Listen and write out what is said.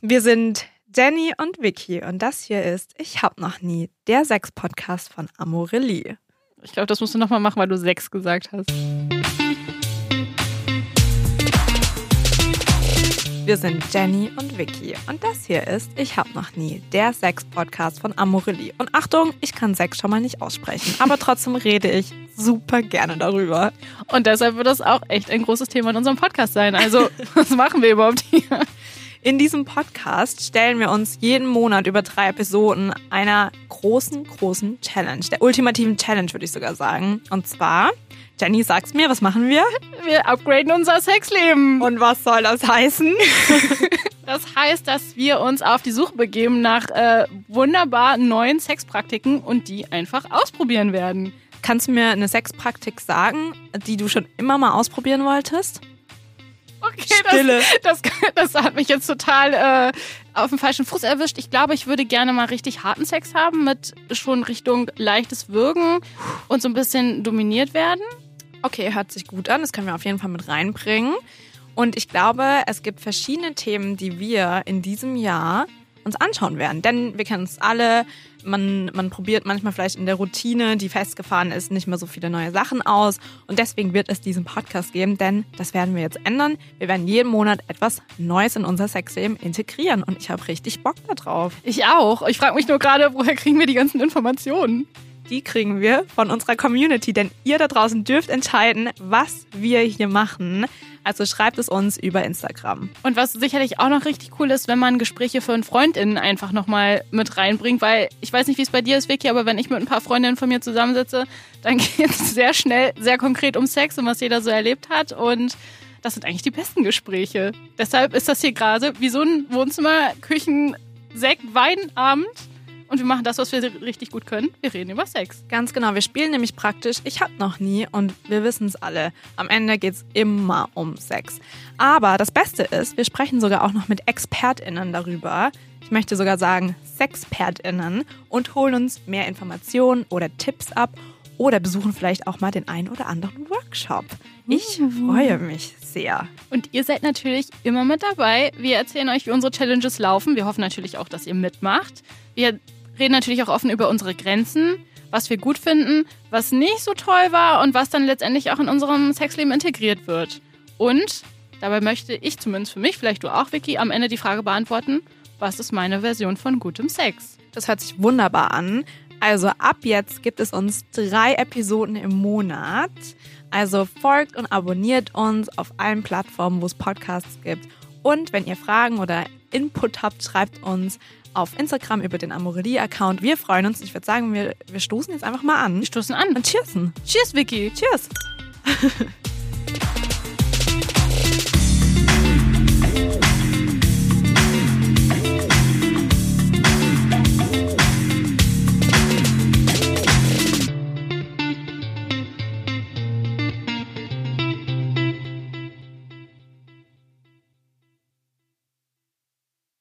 Wir sind Jenny und Vicky und das hier ist Ich hab noch nie, der Sex-Podcast von Amorelie. Ich glaube, das musst du nochmal machen, weil du Sex gesagt hast. Wir sind Jenny und Vicky und das hier ist Ich hab noch nie, der Sex-Podcast von Amorelie. Und Achtung, ich kann Sex schon mal nicht aussprechen, aber trotzdem rede ich super gerne darüber. Und deshalb wird das auch echt ein großes Thema in unserem Podcast sein. Also, was machen wir überhaupt hier? In diesem Podcast stellen wir uns jeden Monat über drei Episoden einer großen, großen Challenge, der ultimativen Challenge, würde ich sogar sagen. Und zwar, Jenny, sag's mir, was machen wir? Wir upgraden unser Sexleben. Und was soll das heißen? Das heißt, dass wir uns auf die Suche begeben nach äh, wunderbar neuen Sexpraktiken und die einfach ausprobieren werden. Kannst du mir eine Sexpraktik sagen, die du schon immer mal ausprobieren wolltest? Okay, Stille. Das, das, das hat mich jetzt total äh, auf dem falschen Fuß erwischt. Ich glaube, ich würde gerne mal richtig harten Sex haben, mit schon Richtung leichtes Würgen und so ein bisschen dominiert werden. Okay, hört sich gut an. Das können wir auf jeden Fall mit reinbringen. Und ich glaube, es gibt verschiedene Themen, die wir in diesem Jahr uns anschauen werden. Denn wir kennen uns alle, man, man probiert manchmal vielleicht in der Routine, die festgefahren ist, nicht mehr so viele neue Sachen aus. Und deswegen wird es diesen Podcast geben, denn das werden wir jetzt ändern. Wir werden jeden Monat etwas Neues in unser Sexleben integrieren. Und ich habe richtig Bock darauf. Ich auch. Ich frage mich nur gerade, woher kriegen wir die ganzen Informationen? die kriegen wir von unserer Community, denn ihr da draußen dürft entscheiden, was wir hier machen. Also schreibt es uns über Instagram. Und was sicherlich auch noch richtig cool ist, wenn man Gespräche für FreundInnen einfach nochmal mit reinbringt, weil ich weiß nicht, wie es bei dir ist, Vicky, aber wenn ich mit ein paar Freundinnen von mir zusammensitze, dann geht es sehr schnell, sehr konkret um Sex und was jeder so erlebt hat und das sind eigentlich die besten Gespräche. Deshalb ist das hier gerade wie so ein Wohnzimmer, Küchen, Sekt, Weinabend und wir machen das, was wir richtig gut können. Wir reden über Sex. Ganz genau. Wir spielen nämlich praktisch Ich hab noch nie und wir wissen es alle. Am Ende geht es immer um Sex. Aber das Beste ist, wir sprechen sogar auch noch mit ExpertInnen darüber. Ich möchte sogar sagen SexpertInnen und holen uns mehr Informationen oder Tipps ab oder besuchen vielleicht auch mal den einen oder anderen Workshop. Ich mhm. freue mich sehr. Und ihr seid natürlich immer mit dabei. Wir erzählen euch, wie unsere Challenges laufen. Wir hoffen natürlich auch, dass ihr mitmacht. Wir reden natürlich auch offen über unsere Grenzen, was wir gut finden, was nicht so toll war und was dann letztendlich auch in unserem Sexleben integriert wird. Und dabei möchte ich zumindest für mich, vielleicht du auch, Vicky, am Ende die Frage beantworten, was ist meine Version von gutem Sex? Das hört sich wunderbar an. Also ab jetzt gibt es uns drei Episoden im Monat. Also folgt und abonniert uns auf allen Plattformen, wo es Podcasts gibt. Und wenn ihr Fragen oder Input habt, schreibt uns auf Instagram über den Amorelie-Account. Wir freuen uns. Ich würde sagen, wir, wir stoßen jetzt einfach mal an. Wir stoßen an. Und cheersen. Cheers, Vicky. Cheers.